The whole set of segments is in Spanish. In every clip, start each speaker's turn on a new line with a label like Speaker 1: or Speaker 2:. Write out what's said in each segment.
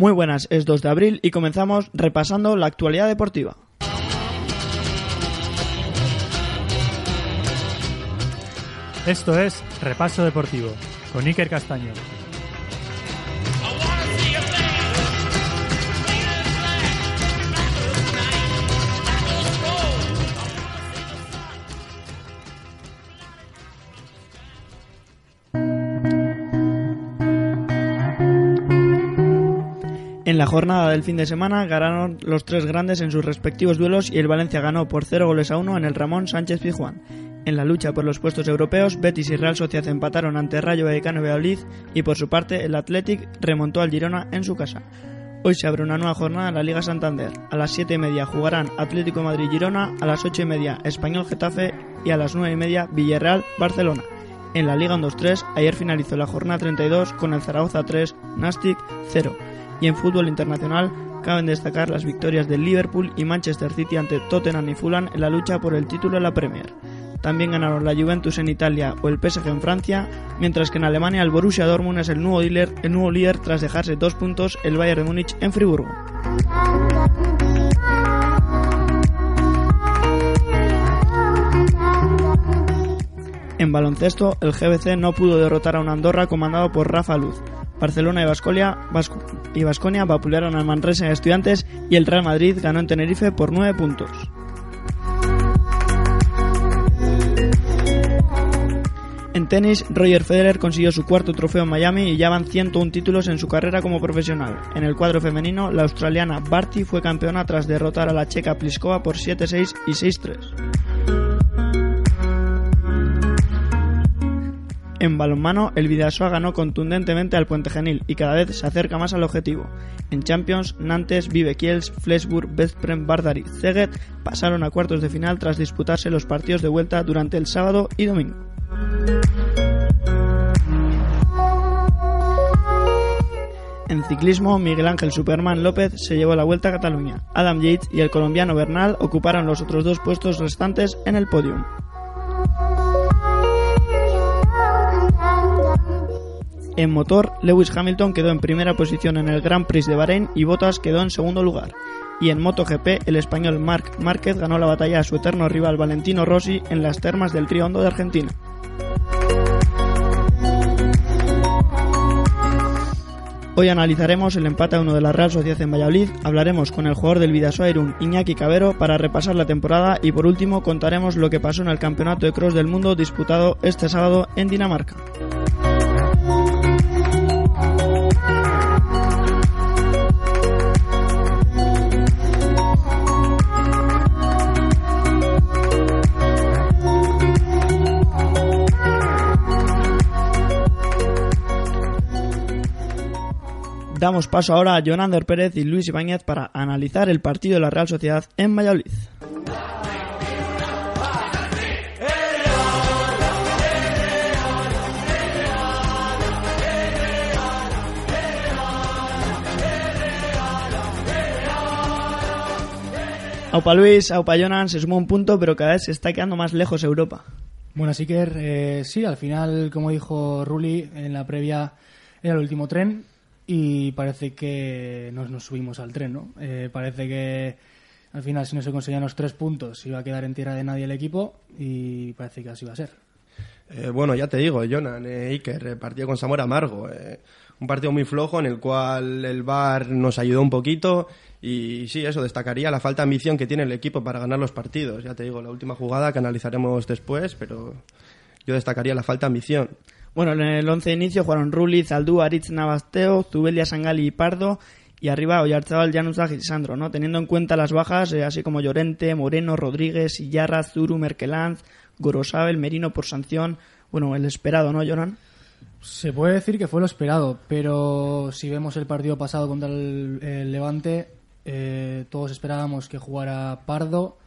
Speaker 1: Muy buenas, es 2 de abril y comenzamos repasando la actualidad deportiva.
Speaker 2: Esto es Repaso Deportivo con Iker Castaño.
Speaker 1: La jornada del fin de semana ganaron los tres grandes en sus respectivos duelos y el Valencia ganó por 0 goles a 1 en el Ramón Sánchez Pizjuán. En la lucha por los puestos europeos, Betis y Real Sociedad empataron ante Rayo Vallecano y Valladolid y por su parte el Athletic remontó al Girona en su casa. Hoy se abre una nueva jornada en la Liga Santander. A las 7 y media jugarán Atlético Madrid-Girona, a las 8 y media Español-Getafe y a las 9 y media Villarreal-Barcelona. En la Liga 2-3, ayer finalizó la jornada 32 con el Zaragoza 3, Nastic 0 y en fútbol internacional caben destacar las victorias de Liverpool y Manchester City ante Tottenham y Fulham en la lucha por el título de la Premier. También ganaron la Juventus en Italia o el PSG en Francia, mientras que en Alemania el Borussia Dortmund es el nuevo el nuevo líder tras dejarse dos puntos el Bayern de Múnich en Friburgo. En baloncesto, el GBC no pudo derrotar a un Andorra comandado por Rafa Luz. Barcelona y y Vasconia vapulearon al Manresa en Estudiantes y el Real Madrid ganó en Tenerife por 9 puntos. En tenis, Roger Federer consiguió su cuarto trofeo en Miami y ya van 101 títulos en su carrera como profesional. En el cuadro femenino, la australiana Barty fue campeona tras derrotar a la checa Pliskova por 7-6 y 6-3. En balonmano, el Vidasoa ganó contundentemente al Puente Genil y cada vez se acerca más al objetivo. En Champions, Nantes, Vive Kiels, Flesburg, Veszprem, Bardar y Szeged pasaron a cuartos de final tras disputarse los partidos de vuelta durante el sábado y domingo. En ciclismo, Miguel Ángel Superman López se llevó la vuelta a Cataluña. Adam Yates y el colombiano Bernal ocuparon los otros dos puestos restantes en el podium. En motor, Lewis Hamilton quedó en primera posición en el Grand Prix de Bahrein y Bottas quedó en segundo lugar. Y en MotoGP, el español Marc Márquez ganó la batalla a su eterno rival Valentino Rossi en las termas del Río de Argentina. Hoy analizaremos el empate a uno de la Real Sociedad en Valladolid, hablaremos con el jugador del Vidasoa Irún, Iñaki Cabero, para repasar la temporada y por último contaremos lo que pasó en el Campeonato de Cross del Mundo disputado este sábado en Dinamarca. Damos paso ahora a Jonander Pérez y Luis Ibáñez para analizar el partido de la Real Sociedad en Valladolid. Aupa Luis, Aupa Jonan, se sumó un punto, pero cada vez se está quedando más lejos Europa.
Speaker 3: Bueno, así que eh, sí, al final, como dijo Rulli en la previa, era el último tren y parece que nos, subimos al tren, ¿no? Eh, parece que al final, si no se conseguían los tres puntos, iba a quedar en tierra de nadie el equipo y parece que así va a ser.
Speaker 4: Eh, bueno, ya te digo, Jonan, eh, Iker, partido con Zamora amargo. eh, un partido muy flojo en el cual el VAR nos ayudó un poquito y sí, eso, destacaría la falta de ambición que tiene el equipo para ganar los partidos. Ya te digo, la última jugada que analizaremos después, pero yo destacaría la falta de ambición.
Speaker 1: Bueno, en el 11 de inicio jugaron Rulli, Zaldú, Aritz Navasteo, Zubelia, Sangali y Pardo. Y arriba Oyarzabal, Januzaj y Sandro, ¿no? Teniendo en cuenta las bajas, eh, así como Llorente, Moreno, Rodríguez, Illarra, Zuru, Merkelanz, Gorosabel, Merino por sanción. Bueno, el esperado, ¿no, Jonan?
Speaker 3: Se puede decir que fue lo esperado, pero si vemos el partido pasado contra el, el Levante, eh, todos esperábamos que jugara Pardo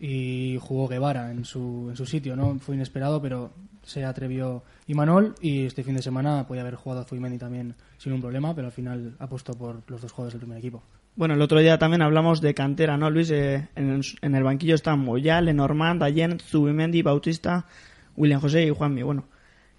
Speaker 3: y jugó Guevara en su, en su sitio, ¿no? Fue inesperado, pero se atrevió Imanol y este fin de semana podía haber jugado Zubimendi también sin un problema, pero al final apostó por los dos jugadores del primer equipo.
Speaker 1: Bueno, el otro día también hablamos de cantera, ¿no, Luis? Eh, en, en el banquillo están Moyal, Lenormand, Allen, Zubimendi, Bautista, William José y Juanmi. Bueno,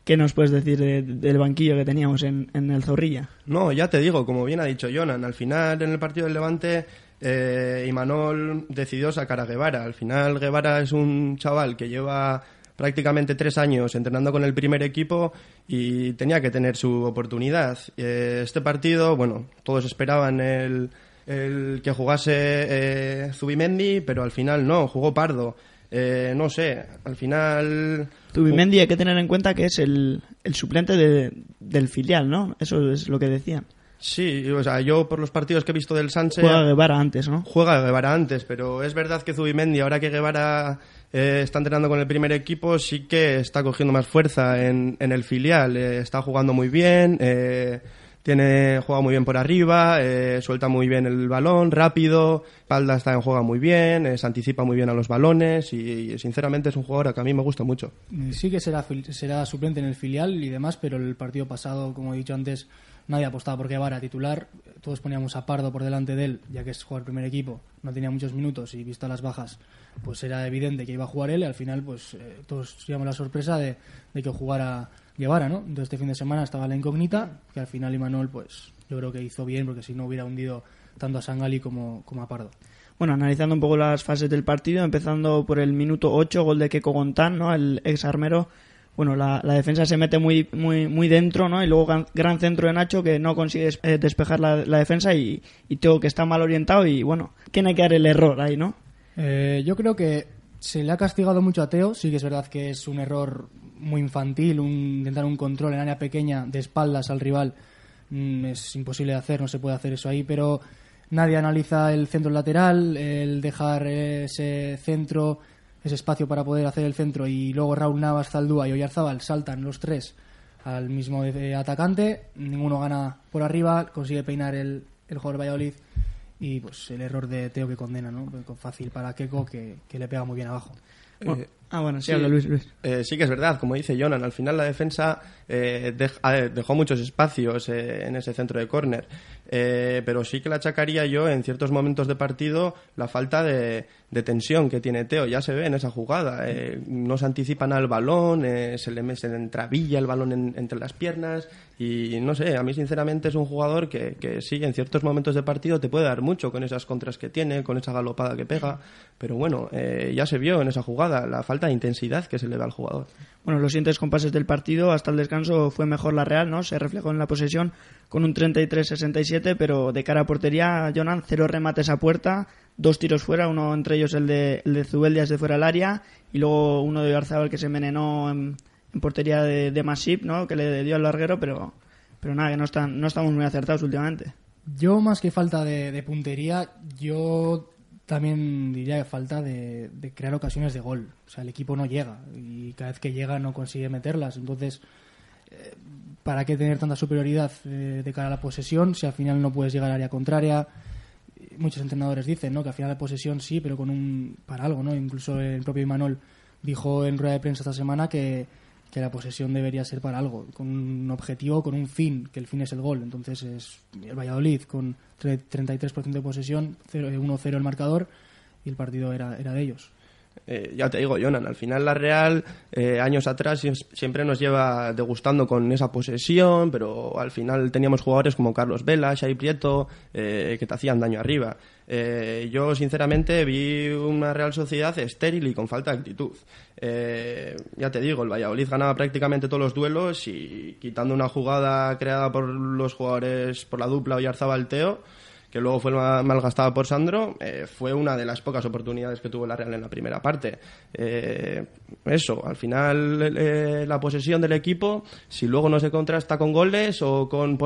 Speaker 1: ¿Qué nos puedes decir de- del banquillo que teníamos en, en el Zorrilla?
Speaker 4: No, ya te digo, como bien ha dicho Jonan, al final en el partido del Levante eh, Imanol decidió sacar a Guevara. Al final Guevara es un chaval que lleva prácticamente tres años entrenando con el primer equipo y tenía que tener su oportunidad. Eh, este partido, bueno, todos esperaban el, que jugase eh, Zubimendi, pero al final no, jugó Pardo. Eh, no sé, al final...
Speaker 1: Zubimendi hay que tener en cuenta que es el, suplente de- del filial, ¿no? Eso es lo que decían.
Speaker 4: Sí, o sea, yo por los partidos que he visto del Sánchez...
Speaker 1: Juega Guevara antes, ¿no?
Speaker 4: juega Guevara antes, pero es verdad que Zubimendi, ahora que Guevara eh, está entrenando con el primer equipo, sí que está cogiendo más fuerza en, en el filial. Eh, está jugando muy bien, eh, tiene juega muy bien por arriba, eh, suelta muy bien el balón, rápido, Palda está en juega muy bien, eh, se anticipa muy bien a los balones y, y, sinceramente es un jugador que a mí me gusta mucho.
Speaker 3: Sí que será, será suplente en el filial y demás, pero el partido pasado, como he dicho antes, nadie apostaba por Guevara titular. Todos poníamos a Pardo por delante de él, ya que es jugar primer equipo. No tenía muchos minutos y visto las bajas, pues era evidente que iba a jugar él y al final pues eh, todos teníamos la sorpresa de, de que jugara Guevara, ¿no? Entonces este fin de semana estaba la incógnita, que al final Imanol pues yo creo que hizo bien porque si no hubiera hundido tanto a Sangali como, como a Pardo.
Speaker 1: Bueno, analizando un poco las fases del partido, empezando por el minuto 8, gol de Keco Gontán, ¿no? El ex armero. Bueno, la, defensa se mete muy, muy, muy dentro, ¿no? Y luego gran, centro de Nacho que no consigue eh, despejar la, la defensa y, y Teo que está mal orientado y bueno, ¿quién hay que dar el error ahí, no?
Speaker 3: Eh, yo creo que se le ha castigado mucho a Teo. Sí que es verdad que es un error muy infantil, un, intentar un control en área pequeña de espaldas al rival. Mm, es imposible de hacer, no se puede hacer eso ahí, pero nadie analiza el centro lateral, el dejar ese centro, ese espacio para poder hacer el centro y luego Raúl Navas, Zaldúa y Oyarzábal saltan los tres al mismo eh, atacante, ninguno gana por arriba, consigue peinar el, el jugador Valladolid y pues el error de Teo que condena, ¿no? Fácil para Keco que, que le pega muy bien abajo.
Speaker 1: Ah, bueno, sí,
Speaker 4: sí.
Speaker 1: habla Luis, Luis.
Speaker 4: Eh, sí que es verdad, como dice Jonan, al final la defensa eh, dej- dejó muchos espacios eh, en ese centro de córner, pero sí que le achacaría yo en ciertos momentos de partido la falta de, de tensión que tiene Teo, ya se ve en esa jugada, no se anticipan al balón, se, le, se le entravilla el balón en- entre las piernas y no sé, a mí sinceramente es un jugador que, que sí, en ciertos momentos de partido te puede dar mucho con esas contras que tiene, con esa galopada que pega, pero bueno, ya se vio en esa jugada la falta de intensidad que se le da al jugador.
Speaker 1: Bueno, los siguientes compases del partido, hasta el descanso fue mejor la Real, ¿no? Se reflejó en la posesión con un 33-67, pero de cara a portería, Jonan, cero remates a puerta, dos tiros fuera, uno entre ellos el de, el de Zubeldias de fuera del área, y luego uno de Garzabal que se envenenó en, en portería de, de Masip, ¿no? Que le dio al larguero, pero, pero nada, que no, están, no estamos muy acertados últimamente.
Speaker 3: Yo, más que falta de, de puntería, yo también diría que falta de, crear ocasiones de gol. O sea, el equipo no llega y cada vez que llega no consigue meterlas. Entonces, eh, ¿para qué tener tanta superioridad eh, de cara a la posesión si al final no puedes llegar al área contraria? Muchos entrenadores dicen ¿no? que al final la posesión sí, pero con un para algo. ¿no? Incluso el propio Imanol dijo en rueda de prensa esta semana que, que la posesión debería ser para algo, con un objetivo, con un fin, que el fin es el gol. Entonces es el Valladolid con tre- 33% de posesión, cero- eh, 1-0 el marcador y el partido era, era de ellos.
Speaker 4: Eh, ya te digo, Jonan, al final la Real, eh, años atrás, sie- siempre nos lleva degustando con esa posesión, pero al final teníamos jugadores como Carlos Vela, Xavi Prieto, que te hacían daño arriba. Eh, yo, sinceramente, vi una Real Sociedad estéril y con falta de actitud. Eh, ya te digo, el Valladolid ganaba prácticamente todos los duelos y quitando una jugada creada por los jugadores, por la dupla Oyarzabal-Teo, que luego fue ma- malgastada por Sandro, eh, fue una de las pocas oportunidades que tuvo la Real en la primera parte. Eso, al final la posesión del equipo, si luego no se contrasta con goles o con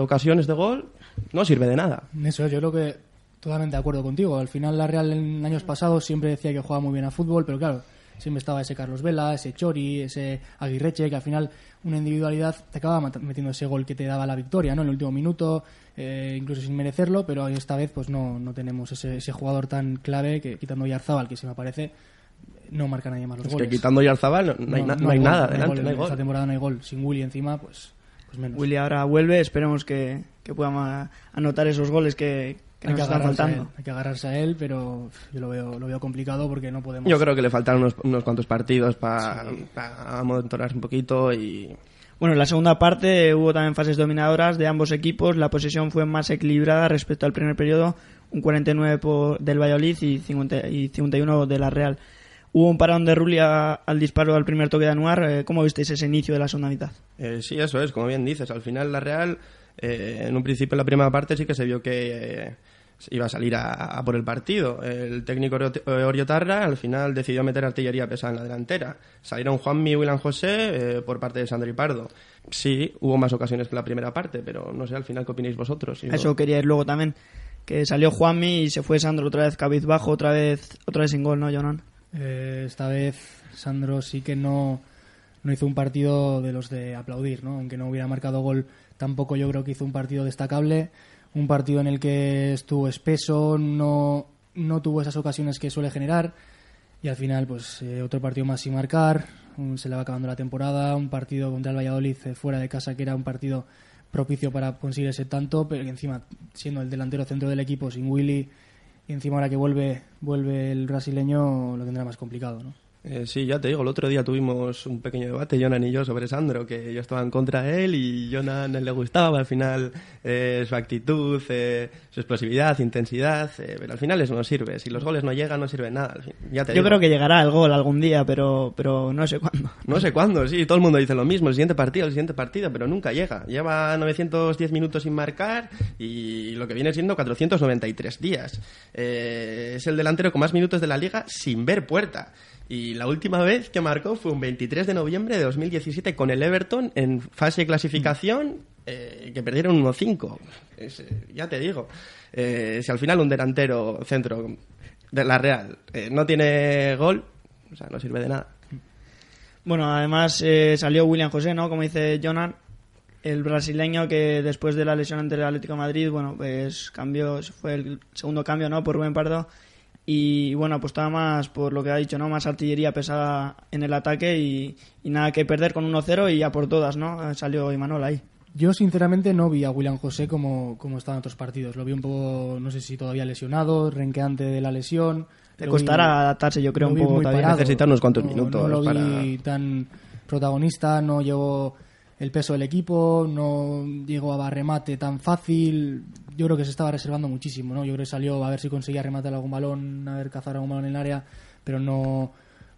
Speaker 4: ocasiones de gol, no sirve de nada.
Speaker 3: Eso es, yo creo que totalmente de acuerdo contigo. Al final la Real en años pasados siempre decía que jugaba muy bien a fútbol, pero claro, siempre estaba ese Carlos Vela, ese Chori, ese Aguirreche, que al final una individualidad te acaba mat- metiendo ese gol que te daba la victoria, ¿no? En el último minuto, eh, incluso sin merecerlo, pero esta vez pues no, no tenemos ese, ese jugador tan clave que quitando a Yarzábal, que se me parece, no marca nadie más los
Speaker 4: Es
Speaker 3: goles.
Speaker 4: que quitando Yarzabal no, no hay, na- no hay
Speaker 3: gol,
Speaker 4: nada
Speaker 3: no hay
Speaker 4: delante,
Speaker 3: gol.
Speaker 4: no hay
Speaker 3: Esta
Speaker 4: gol.
Speaker 3: temporada no hay gol. Sin Willy encima, pues, pues menos.
Speaker 1: Willy ahora vuelve, esperemos que, que pueda ma- anotar esos goles que, que
Speaker 3: hay,
Speaker 1: nos
Speaker 3: que
Speaker 1: están
Speaker 3: agarrarse a él,
Speaker 1: faltando.
Speaker 3: hay que agarrarse a él, pero yo lo veo, lo veo complicado porque no podemos...
Speaker 4: Yo creo que le faltan unos, unos cuantos partidos para amontonarse un poquito y
Speaker 1: Bueno, en la segunda parte hubo también fases dominadoras de ambos equipos. La posesión fue más equilibrada respecto al primer periodo, un 49 por- del Valladolid y 50 y 51 de la Real. Hubo un parón de Rulli a- al disparo al primer toque de Anuar. Eh, ¿Cómo visteis ese inicio de la segunda mitad?
Speaker 4: Eh, sí, eso es, como bien dices. Al final la Real, eh, en un principio en la primera parte sí que se vio que eh, iba a salir a, a por el partido. El técnico Orio- Oriotarra al final decidió meter artillería pesada en la delantera. Salieron Juanmi y William José eh, por parte de Sandro y Pardo. Sí, hubo más ocasiones que la primera parte, pero no sé al final qué opináis vosotros.
Speaker 1: A Eso quería ir luego también. Que salió Juanmi y se fue Sandro otra vez cabizbajo, otra vez, otra vez sin gol, ¿no, Jonan?
Speaker 3: Eh, esta vez Sandro sí que no, no hizo un partido de los de aplaudir, ¿no? Aunque no hubiera marcado gol, tampoco yo creo que hizo un partido destacable. Un partido en el que estuvo espeso, no, no tuvo esas ocasiones que suele generar. Y al final, pues eh, otro partido más sin marcar. un- se le va acabando la temporada. Un partido contra el Valladolid eh, fuera de casa, que era un partido propicio para conseguir ese tanto, pero encima, siendo el delantero centro del equipo, sin Willy, y encima ahora que vuelve, vuelve el brasileño, lo tendrá más complicado, ¿no?
Speaker 4: Eh, sí, ya te digo, el otro día tuvimos un pequeño debate, Jonan y yo, sobre Sandro, que yo estaba en contra de él y Jonan le gustaba, al final eh, su actitud, eh, su explosividad, intensidad, eh, pero al final eso no sirve. Si los goles no llegan, no sirve nada. Ya te
Speaker 1: Yo
Speaker 4: digo.
Speaker 1: creo que llegará el gol algún día, pero, pero no sé cuándo.
Speaker 4: No sé cuándo, sí, todo el mundo dice lo mismo, el siguiente partido, el siguiente partido, pero nunca llega. Lleva 910 minutos sin marcar y lo que viene siendo 493 días. Eh, es el delantero con más minutos de la liga sin ver puerta. Y la última vez que marcó fue un 23 de noviembre de 2017 con el Everton en fase de clasificación eh, que perdieron 1-5. Es, eh, ya te digo, eh, si al final un delantero centro de la Real no tiene gol, o sea, no sirve de nada.
Speaker 1: Bueno, además salió William José, ¿no? Como dice Jonan, el brasileño que después de la lesión ante el Atlético Madrid, bueno, pues cambió, fue el segundo cambio, ¿no? Por Rubén Pardo. Y bueno, apostaba más por lo que ha dicho, ¿no? Más artillería pesada en el ataque y, y nada que perder con 1-0 y a por todas, ¿no? Salió Imanol ahí.
Speaker 3: Yo sinceramente no vi a William José como, como estaba en otros partidos. Lo vi un poco, no sé si todavía lesionado, renqueante de la lesión.
Speaker 1: Le costará
Speaker 3: vi-
Speaker 1: adaptarse, yo creo, un poco
Speaker 3: muy
Speaker 1: todavía.
Speaker 3: parado.
Speaker 4: Necesita unos cuantos
Speaker 3: No-
Speaker 4: minutos
Speaker 3: No lo vi
Speaker 4: para-
Speaker 3: tan protagonista, no llevó el peso del equipo, no llegó a remate tan fácil. Yo creo que se estaba reservando muchísimo, ¿no? Yo creo que salió a ver si conseguía rematar algún balón, a ver cazar algún balón en el área, pero no,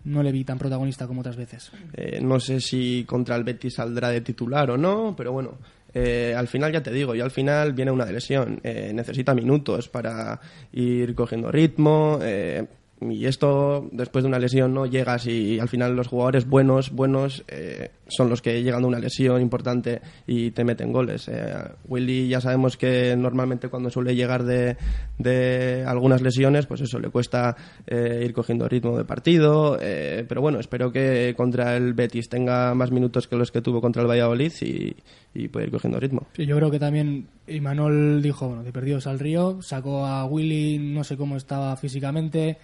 Speaker 3: no le vi tan protagonista como otras veces.
Speaker 4: Eh, no sé si contra el Betis saldrá de titular o no, pero bueno, eh, al final ya te digo, y al final viene una lesión. Eh, necesita minutos para ir cogiendo ritmo. y esto, después de una lesión, no llegas y al final los jugadores buenos, buenos, son los que llegan de una lesión importante y te meten goles. Eh, Willy ya sabemos que normalmente cuando suele llegar de, de algunas lesiones, pues eso, le cuesta eh, ir cogiendo ritmo de partido. eh, pero bueno, espero que contra el Betis tenga más minutos que los que tuvo contra el Valladolid y, y pueda ir cogiendo ritmo.
Speaker 3: Sí, yo creo que también Imanol dijo, bueno, de al río, sacó a Willy, no sé cómo estaba físicamente,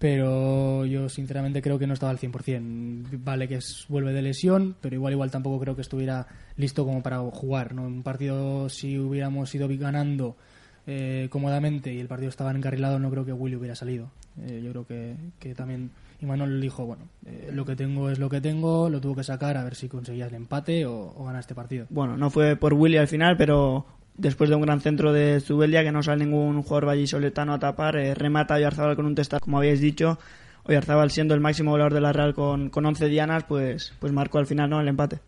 Speaker 3: pero yo sinceramente creo que no estaba al 100%. Vale que es, vuelve de lesión, pero igual igual tampoco creo que estuviera listo como para jugar. ¿no? Un partido, si hubiéramos ido ganando eh, cómodamente y el partido estaba encarrilado, no creo que Willy hubiera salido. Eh, yo creo que, que también Imanol dijo, bueno, eh, lo que tengo es lo que tengo, lo tuvo que sacar a ver si conseguía el empate o, o ganar este partido.
Speaker 1: Bueno, no fue por Willy al final, pero después de un gran centro de Zubeldia, que no sale ningún jugador vallisoletano a tapar, eh, remata Oyarzábal con un testar, como habéis dicho. Oyarzábal siendo el máximo goleador de la Real con, con 11 dianas, pues, pues marcó al final ¿no? el empate.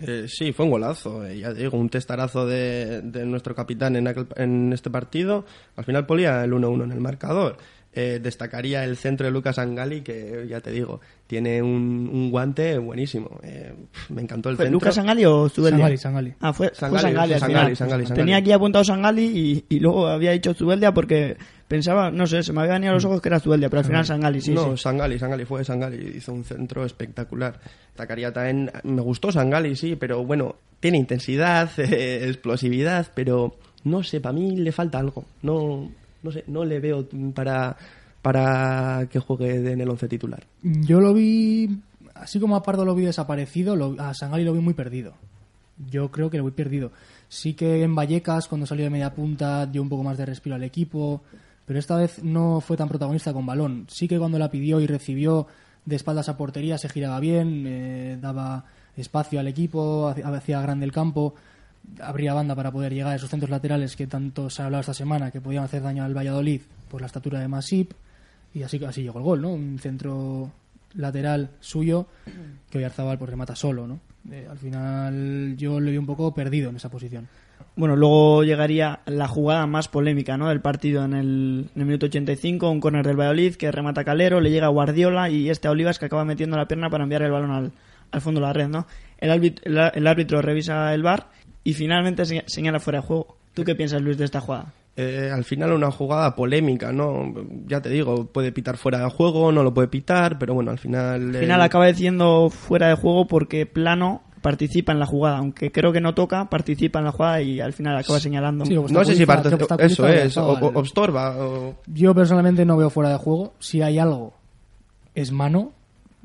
Speaker 4: Eh, sí, fue un golazo, eh, ya digo, un testarazo de, de nuestro capitán en, aquel- en este partido. Al final ponía el 1-1 en el marcador. Eh, destacaría el centro de Lucas Angali, que ya te digo, tiene un, un guante buenísimo. Eh, me encantó el
Speaker 1: ¿Fue
Speaker 4: centro.
Speaker 1: Lucas Sangali o Zubeldia?
Speaker 3: Sangali, Sangali.
Speaker 1: Ah, fue fue
Speaker 4: Sangali,
Speaker 1: Sangali, al
Speaker 4: Sangali,
Speaker 1: final.
Speaker 4: Sangali, Sangali.
Speaker 1: Tenía aquí apuntado Sangali y, y luego había dicho Zubeldia porque pensaba, no sé, se me había venido a los ojos que era Zubeldia, pero al final Sangali, sí,
Speaker 4: no,
Speaker 1: sí.
Speaker 4: Sangali, Sangali fue Sangali, hizo un centro espectacular. Destacaría también, me gustó Sangali, sí, pero bueno, tiene intensidad, eh, explosividad, pero no sé, para mí le falta algo. No, no sé, no le veo para, para que juegue en el once titular.
Speaker 3: Yo lo vi, así como a Pardo lo vi desaparecido, lo- a Sangali lo vi muy perdido. Yo creo que lo vi perdido. Sí que en Vallecas, cuando salió de media punta, dio un poco más de respiro al equipo, pero esta vez no fue tan protagonista con balón. Sí que cuando la pidió y recibió de espaldas a portería se giraba bien, eh, daba espacio al equipo, hacía grande el campo, abría banda para poder llegar a esos centros laterales que tanto se ha hablado esta semana que podían hacer daño al Valladolid por la estatura de Masip y así, así llegó el gol, ¿no? Un centro lateral suyo que Oyarzabal pues remata solo, ¿no? Eh, al final yo le vi un poco perdido en esa posición.
Speaker 1: Bueno, luego llegaría la jugada más polémica ¿no? del partido en el, en el minuto 85, un córner del Valladolid que remata Calero, le llega Guardiola y este a Olivas que acaba metiendo la pierna para enviar el balón al, al fondo de la red. ¿no? El, el árbitro revisa el bar y finalmente se- señala fuera de juego. ¿Tú qué piensas, Luis, de esta jugada?
Speaker 4: Eh, al final una jugada polémica, ¿no? Ya te digo, puede pitar fuera de juego, no lo puede pitar, pero bueno, al final...
Speaker 1: Al final
Speaker 4: eh,
Speaker 1: acaba diciendo fuera de juego porque Plano participa en la jugada, aunque creo que no toca, participa en la jugada y al final acaba señalando.
Speaker 3: Sí,
Speaker 4: No sé si eso es, o,
Speaker 3: Oyarzabal.
Speaker 4: o- obstorba, o-
Speaker 3: Yo personalmente no veo fuera de juego. Si hay algo, es mano.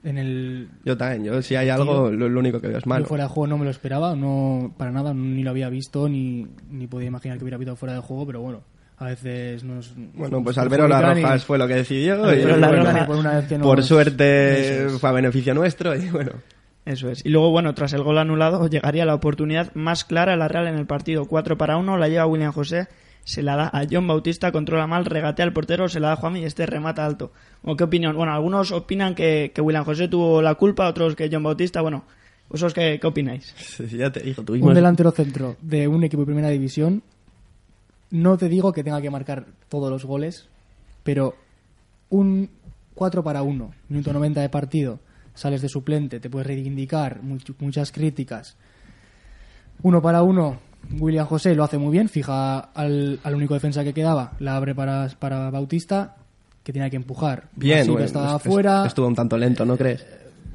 Speaker 3: En el
Speaker 4: Yo también, yo si hay algo, lo, lo único que veo es malo.
Speaker 3: Yo fuera de juego no me lo esperaba, no para nada, ni lo había visto, ni, ni podía imaginar que hubiera pitado fuera de juego, pero bueno, a veces nos...
Speaker 4: Bueno, pues
Speaker 3: nos
Speaker 4: Albero Las
Speaker 3: y-
Speaker 4: Rojas fue lo que decidió y bueno,
Speaker 3: por una vez que nos-
Speaker 4: por suerte
Speaker 3: es.
Speaker 4: fue a beneficio nuestro y bueno.
Speaker 1: Eso es. Y luego, bueno, tras el gol anulado, llegaría la oportunidad más clara a la Real en el partido. 4 para 1, la lleva William José, se la da a John Bautista, controla mal, regatea al portero, se la da a Juanmi y este remata alto. ¿O qué opinión? Bueno, algunos opinan que, que William José tuvo la culpa, otros que John Bautista. Bueno, ¿vosotros qué, qué opináis?
Speaker 4: Ya te digo,
Speaker 3: Un delantero centro de un equipo de primera división, no te digo que tenga que marcar todos los goles, pero un 4 para 1, minuto 90 de partido, sales de suplente, te puedes reivindicar, much- muchas críticas. Uno para uno, William José lo hace muy bien, fija al, al único defensa que quedaba, la abre para, para Bautista, que tenía que empujar.
Speaker 4: Bien,
Speaker 3: estaba
Speaker 4: es-
Speaker 3: afuera,
Speaker 4: estuvo un tanto lento, ¿no crees?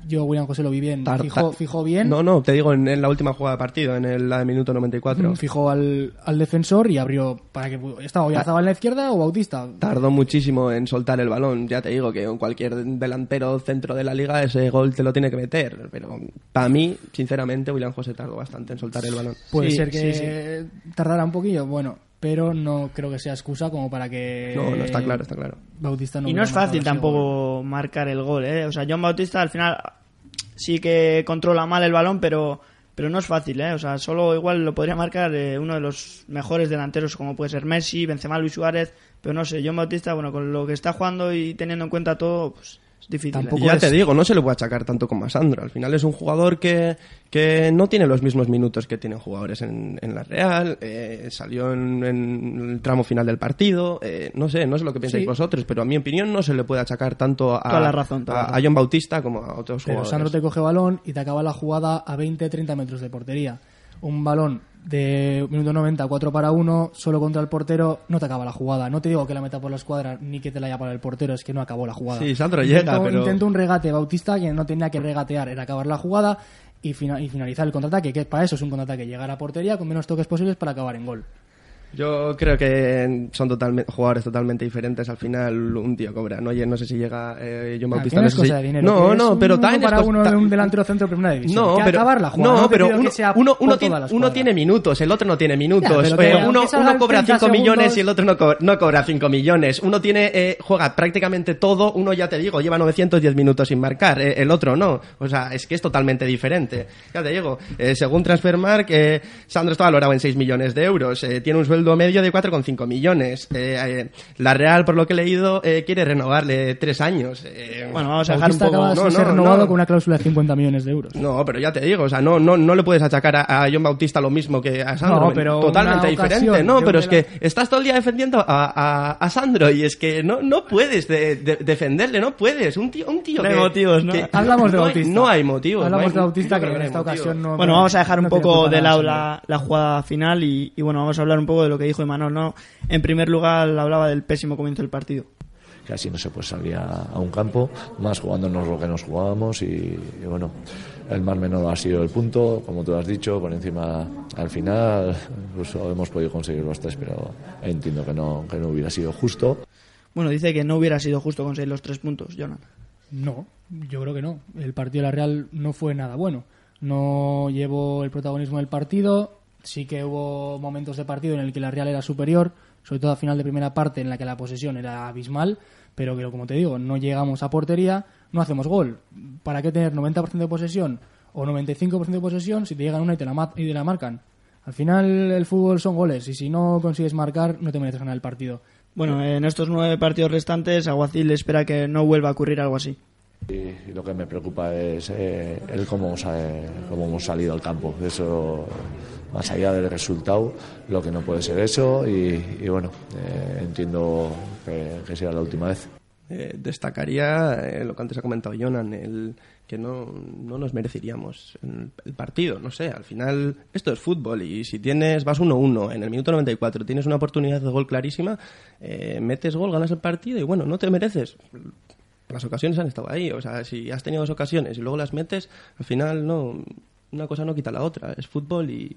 Speaker 3: Yo William José lo vi bien,
Speaker 4: Tar-
Speaker 3: fijó, bien.
Speaker 4: No, no, te digo en, en la última jugada de partido, en el, la de minuto 94.
Speaker 3: Fijó al, al defensor y abrió para que estaba Oyarzabal en la izquierda o Bautista.
Speaker 4: Tardó muchísimo en soltar el balón. Ya te digo que cualquier delantero centro de la liga ese gol te lo tiene que meter. Pero para mí, sinceramente, William José tardó bastante en soltar el balón.
Speaker 3: Puede
Speaker 1: Sí,
Speaker 3: ser
Speaker 1: sí,
Speaker 3: que tardara un poquillo, bueno, pero no creo que sea excusa como para que
Speaker 4: No, no está claro, está claro.
Speaker 3: Bautista no
Speaker 1: y no es fácil tampoco marcar el gol, ¿eh? O sea, John Bautista al final sí que controla mal el balón, pero, pero no es fácil, ¿eh? O sea, solo igual lo podría marcar eh, uno de los mejores delanteros como puede ser Messi, Benzema, Luis Suárez, pero no sé, John Bautista, bueno, con lo que está jugando y teniendo en cuenta todo, pues es difícil. ¿eh?
Speaker 3: Tampoco
Speaker 4: Y ya
Speaker 3: es-
Speaker 4: te digo, no se le puede achacar tanto como a Sandro. Al final es un jugador que, que no tiene los mismos minutos que tienen jugadores en, en la Real. eh, salió en, en el tramo final del partido. eh, no sé, no sé lo que pensáis
Speaker 3: Sí.
Speaker 4: vosotros, pero a mi opinión no se le puede achacar tanto a,
Speaker 1: Toda la razón, toda la
Speaker 4: a-. John Bautista como a otros
Speaker 3: Pero
Speaker 4: jugadores.
Speaker 3: Sandro te coge balón y te acaba la jugada a 20-30 metros de portería. Un balón de minuto 90, 4 para 1, solo contra el portero, no te acaba la jugada. No te digo que la meta por la escuadra ni que te la haya para el portero, es que no acabó la jugada.
Speaker 4: Sí, Sandro
Speaker 3: intentó,
Speaker 4: llega, pero-
Speaker 3: intentó un regate Bautista que no tenía que regatear, era acabar la jugada y finalizar el contraataque, que para eso es un contraataque, llegar a portería con menos toques posibles para acabar en gol.
Speaker 4: Yo creo que son totalmente jugadores totalmente diferentes. Al final, un tío cobra. No, no sé si llega eh, John
Speaker 3: Ah,
Speaker 4: Bautista.
Speaker 3: que no
Speaker 4: sé si-
Speaker 3: de dinero.
Speaker 4: No, no,
Speaker 3: un
Speaker 4: pero también
Speaker 3: para uno de un delantero centro de primera división.
Speaker 4: No, pero, no, pero uno, tiene, uno minutos, el otro no tiene minutos.
Speaker 3: Ya,
Speaker 4: Eh, uno, cobra
Speaker 3: 30
Speaker 4: 5 millones y el otro no, co- no cobra 5 millones. Uno tiene eh, juega prácticamente todo. Uno, ya te digo, lleva 910 minutos sin marcar. eh, el otro no. O sea, es que es totalmente diferente. Ya te digo, eh, según Transfermarkt, eh, Sandro está valorado en 6 millones de euros. eh, tiene un sueldo medio de 4,5 millones. Eh, eh, la Real, por lo que he leído, eh, quiere renovarle 3 años. eh,
Speaker 1: Bueno, vamos a dejar un poco...
Speaker 3: acaba de
Speaker 4: no,
Speaker 3: ser
Speaker 4: no,
Speaker 3: renovado
Speaker 4: no.
Speaker 3: con una cláusula de 50 millones de euros.
Speaker 4: No, pero ya te digo, o sea, no, no, no le puedes achacar a, a John Bautista lo mismo que a Sandro.
Speaker 3: No, pero
Speaker 4: totalmente diferente. no, pero es que estás todo el día defendiendo a, a, a Sandro y es que no, no puedes de- de- defenderle, no puedes. Un tío, un tío
Speaker 1: No hay motivos, ¿no?
Speaker 4: que-
Speaker 3: Hablamos de
Speaker 4: no hay-
Speaker 3: Bautista.
Speaker 4: No hay motivos. no
Speaker 3: Hablamos
Speaker 4: hay-
Speaker 3: de Bautista,
Speaker 4: no
Speaker 3: que en esta
Speaker 4: motivos.
Speaker 3: ocasión no.
Speaker 1: Bueno, vamos a dejar un
Speaker 3: no
Speaker 1: poco de lado la, la jugada final y, y bueno, vamos a hablar un poco de lo que dijo Imanol, ¿no? En primer lugar, hablaba del pésimo comienzo del partido.
Speaker 5: casi no se puede salir a, a un campo, más jugándonos lo que nos jugábamos y, y bueno, el más menor ha sido el punto, como tú has dicho, por encima al final, incluso hemos podido conseguir los tres, pero entiendo que no, que no hubiera sido justo.
Speaker 1: Bueno, dice que no hubiera sido justo conseguir los tres puntos, Jonan.
Speaker 3: No, yo creo que no. El partido de la Real no fue nada bueno. No llevó el protagonismo del partido, sí que hubo momentos de partido en el que la Real era superior, sobre todo a final de primera parte en la que la posesión era abismal, pero que como te digo, no llegamos a portería, no hacemos gol. ¿Para qué tener 90% de posesión o 95% de posesión si te llegan una y te la, y te la marcan? Al final el fútbol son goles y si no consigues marcar no te mereces ganar el partido.
Speaker 1: Bueno, en estos nueve partidos restantes, Aguacil espera que no vuelva a ocurrir algo así.
Speaker 5: Y, lo que me preocupa es eh, el cómo, sa- cómo hemos salido al campo. Eso, más allá del resultado, lo que no puede ser eso. Y, bueno, eh, entiendo que, que sea la última vez.
Speaker 4: Eh, destacaría eh, lo que antes ha comentado Jonan, el que no, no nos mereceríamos el, el partido, no sé, al final esto es fútbol y si tienes vas 1-1 en el minuto 94, tienes una oportunidad de gol clarísima, eh, metes gol, ganas el partido y bueno, no te mereces. Las ocasiones han estado ahí, o sea, si has tenido dos ocasiones y luego las metes, al final no, una cosa no quita la otra, es fútbol y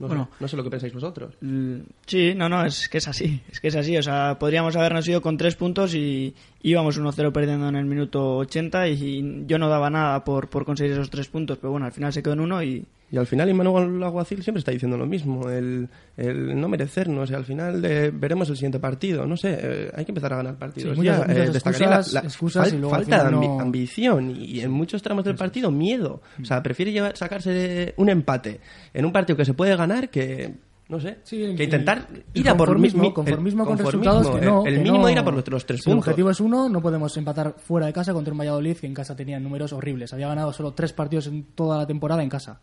Speaker 4: no,
Speaker 1: Bueno.
Speaker 4: sé, no sé lo que pensáis vosotros.
Speaker 1: Mm, Sí, no, no, es que es así, es que es así, o sea, podríamos habernos ido con tres puntos y íbamos 1-0 perdiendo en el minuto 80 y yo no daba nada por, por conseguir esos tres puntos, pero bueno, al final se quedó en uno y,
Speaker 4: Y al final Immanuel Alguacil siempre está diciendo lo mismo, el, el no merecernos, y al final eh, veremos el siguiente partido, no sé, eh, hay que empezar a ganar partidos.
Speaker 3: Sí,
Speaker 4: ya,
Speaker 3: muchas
Speaker 4: eh, destacaría
Speaker 3: excusas- excusas y luego al
Speaker 4: falta de
Speaker 3: final
Speaker 4: ambi-
Speaker 3: no-
Speaker 4: ambición y, en muchos tramos del partido miedo. O sea, prefiere llevar, sacarse un empate en un partido que se puede ganar que... No sé,
Speaker 3: Sí, el-
Speaker 4: que intentar
Speaker 3: el-
Speaker 4: ir a por
Speaker 3: conformismo,
Speaker 4: mi- mi-
Speaker 3: conformismo
Speaker 4: el
Speaker 3: con resultados que no,
Speaker 4: el
Speaker 3: que
Speaker 4: mínimo
Speaker 3: no-
Speaker 4: ir a por los, tres
Speaker 3: si el
Speaker 4: puntos.
Speaker 3: objetivo es uno, no podemos empatar fuera de casa contra un Valladolid que en casa tenía números horribles. Había ganado solo tres partidos en toda la temporada en casa.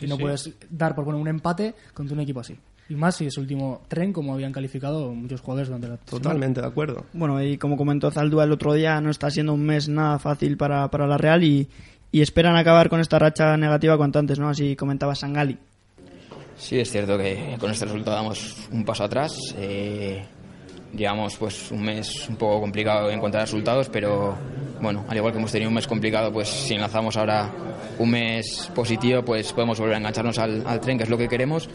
Speaker 3: Y no
Speaker 4: sí.
Speaker 3: puedes dar por poner un empate contra un equipo así. Y más si es último tren, como habían calificado muchos jugadores durante la
Speaker 4: Totalmente de acuerdo.
Speaker 1: bueno, y como comentó Zaldúa el otro día, no está siendo un mes nada fácil para, para la Real y, y esperan acabar con esta racha negativa cuanto antes, ¿no? Así comentaba Sangali.
Speaker 6: Sí, es cierto que con este resultado damos un paso atrás. Eh, llevamos pues un mes un poco complicado en encontrar resultados, pero bueno, al igual que hemos tenido un mes complicado, pues si enlazamos ahora un mes positivo, pues podemos volver a engancharnos al, al tren, que es lo que queremos,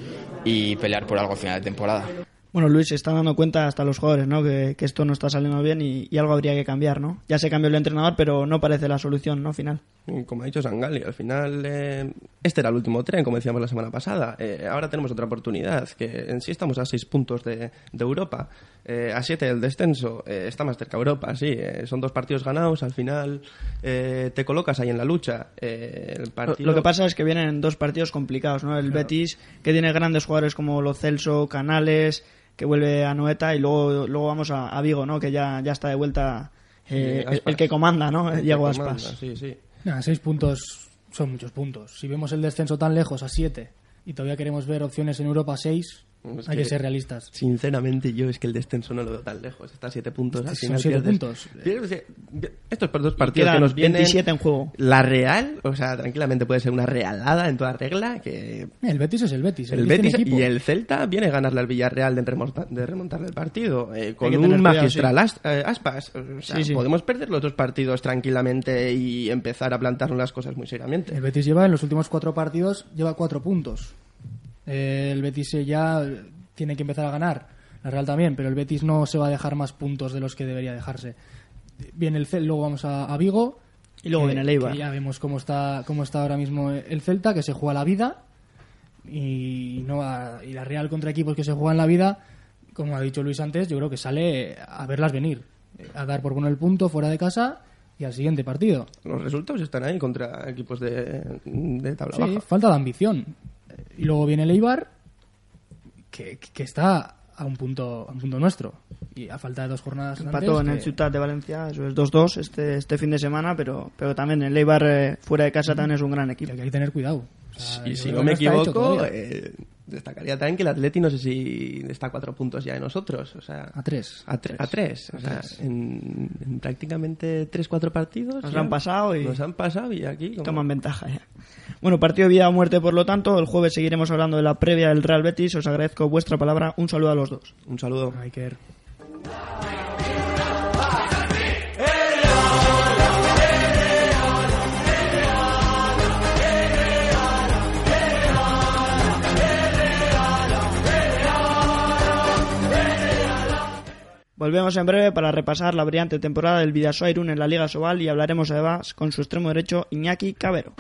Speaker 6: y pelear por algo al final de temporada.
Speaker 1: Bueno, Luis, se están dando cuenta hasta los jugadores, ¿no? Que, que esto no está saliendo bien y, y algo habría que cambiar, ¿no? Ya se cambió el entrenador, pero no parece la solución, ¿no? Final.
Speaker 4: Como ha dicho Sangali, al final eh, este era el último tren, como decíamos la semana pasada. Eh, ahora tenemos otra oportunidad, que en sí estamos a seis puntos de, de Europa, eh, a siete del descenso, está más cerca Europa, sí. son dos partidos ganados, al final eh, te colocas ahí en la lucha. el
Speaker 1: Lo-
Speaker 4: partido...
Speaker 1: Lo que pasa es que vienen dos partidos complicados, ¿no? El Betis, que tiene grandes jugadores como Lo Celso, Canales, que vuelve a Noeta, y luego, luego vamos a, a Vigo, ¿no? Que ya, ya está de vuelta eh, el, que comanda, ¿no?
Speaker 4: El
Speaker 1: Diego
Speaker 4: comanda,
Speaker 1: Aspas.
Speaker 4: Sí, sí.
Speaker 3: Nada, seis puntos son muchos puntos. Si vemos el descenso tan lejos, a siete, y todavía queremos ver opciones en Europa a seis,
Speaker 4: Es
Speaker 3: hay que
Speaker 4: que-
Speaker 3: ser realistas.
Speaker 4: Sinceramente, yo es que el descenso no lo veo tan lejos. Está a siete puntos. Al
Speaker 3: Son
Speaker 4: final
Speaker 3: siete
Speaker 4: pierdes-
Speaker 3: puntos.
Speaker 4: pierdes- Estos dos partidos que nos vienen.
Speaker 1: 27 en juego.
Speaker 4: La Real, o sea, tranquilamente puede ser una realada en toda regla. Que
Speaker 3: El Betis es el Betis. El,
Speaker 4: el
Speaker 3: Betis
Speaker 4: y el Celta viene a ganarle al Villarreal de, remonta- de remontarle el partido. eh, con un
Speaker 1: cuidado,
Speaker 4: magistral as- eh, aspas. O sea,
Speaker 1: Sí, sí.
Speaker 4: Podemos perder los dos partidos tranquilamente y empezar a plantarnos las cosas muy seriamente.
Speaker 3: El Betis lleva en los últimos cuatro partidos lleva cuatro puntos. Eh, El Betis ya tiene que empezar a ganar. La Real también, pero el Betis no se va a dejar más puntos de los que debería dejarse. Viene el Celta, luego vamos a, a Vigo.
Speaker 1: Y luego
Speaker 3: que-
Speaker 1: viene el Eibar.
Speaker 3: que Ya vemos cómo está, cómo está ahora mismo el Celta, que se juega la vida. Y, no va- y la Real contra equipos que se juegan la vida, como ha dicho Luis antes, yo creo que sale a verlas venir. A dar por bueno el punto fuera de casa y al siguiente partido.
Speaker 4: Los resultados están ahí contra equipos de, de tabla
Speaker 3: Sí,
Speaker 4: baja.
Speaker 3: falta de ambición. Y luego viene el Eibar, que, que está a un punto a un punto nuestro. Y a falta de dos jornadas
Speaker 1: Empató en
Speaker 3: antes,
Speaker 1: el
Speaker 3: que-
Speaker 1: Ciutat de Valencia, eso es 2-2 este, este fin de semana, pero, pero también el Eibar eh, fuera de casa también es un gran
Speaker 3: que
Speaker 1: equipo.
Speaker 3: hay que tener cuidado. O sea,
Speaker 4: Y
Speaker 3: yo
Speaker 4: si no
Speaker 3: que
Speaker 4: me equivoco, eh, destacaría también que el Atleti no sé si está a cuatro puntos ya de nosotros. O sea,
Speaker 3: A tres.
Speaker 4: A, tre- a tres. O
Speaker 3: A
Speaker 4: sea,
Speaker 3: tres.
Speaker 4: En, en prácticamente tres, cuatro partidos.
Speaker 1: Nos
Speaker 4: ya
Speaker 1: han pasado y-
Speaker 4: Nos han pasado y aquí... como-
Speaker 1: Toman ventaja ya. Bueno, partido de vida o muerte por lo tanto. El jueves seguiremos hablando de la previa del Real Betis. Os agradezco vuestra palabra. Un saludo a los dos.
Speaker 4: Un saludo.
Speaker 3: Hay
Speaker 1: Volvemos en breve para repasar la brillante temporada del Vidasoa Irún en la Liga Sobal y hablaremos además con su extremo derecho Iñaki Cabero.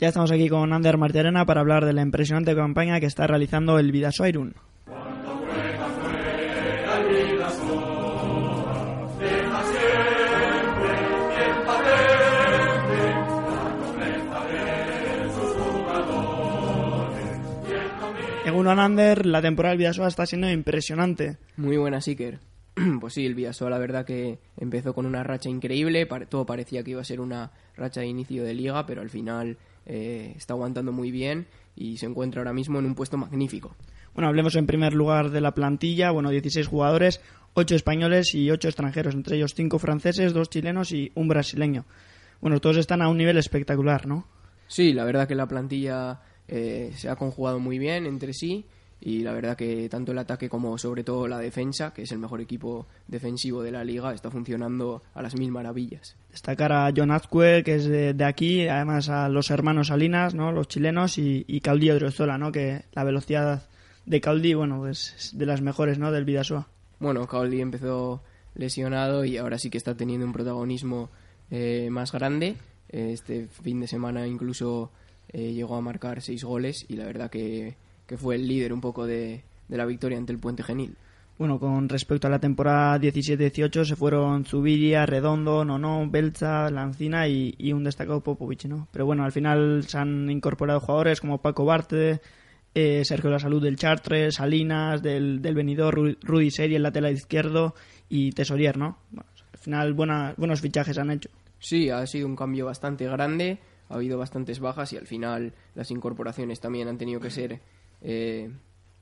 Speaker 1: Ya estamos aquí con Ander Martirena para hablar de la impresionante campaña que está realizando el Vidasoa Irún. Según Ander, la temporada del Vidasoa está siendo impresionante.
Speaker 7: Muy buena, Iker. Pues sí, el Vidasoa la verdad que empezó con una racha increíble, todo parecía que iba a ser una racha de inicio de liga, pero al final eh, está aguantando muy bien y se encuentra ahora mismo en un puesto magnífico.
Speaker 1: Bueno, hablemos en primer lugar de la plantilla, bueno, 16 jugadores, 8 españoles y 8 extranjeros, entre ellos 5 franceses, 2 chilenos y un brasileño. Bueno, todos están a un nivel espectacular, ¿no?
Speaker 7: Sí, la verdad que la plantilla eh, se ha conjugado muy bien entre sí y la verdad que tanto el ataque como sobre todo la defensa, que es el mejor equipo defensivo de la liga, está funcionando a las mil maravillas.
Speaker 1: Destacar a John Azcue, que es de, aquí, además a los hermanos Salinas, ¿no? los chilenos, y, y Caudí Odriozola, ¿no? que la velocidad de Caudí, bueno, es de las mejores ¿no? del Vidasoa.
Speaker 7: Bueno, Caudí empezó lesionado y ahora sí que está teniendo un protagonismo eh, más grande. Este fin de semana incluso eh, llegó a marcar seis goles y la verdad que que fue el líder un poco de, la victoria ante el Puente Genil.
Speaker 1: Bueno, con respecto a la temporada 17-18 se fueron Zubiria, Redondo, Nono, Belza, Lancina y, un destacado Popovic, ¿no? Pero bueno, al final se han incorporado jugadores como Paco Barte, eh, Sergio La Salud del Chartres, Salinas del, del Benidorm, Rudy Seri, el lateral izquierdo y Tesorier, ¿no? al final buena, buenos fichajes han hecho.
Speaker 7: Sí, ha sido un cambio bastante grande, ha habido bastantes bajas y al final las incorporaciones también han tenido que ser eh,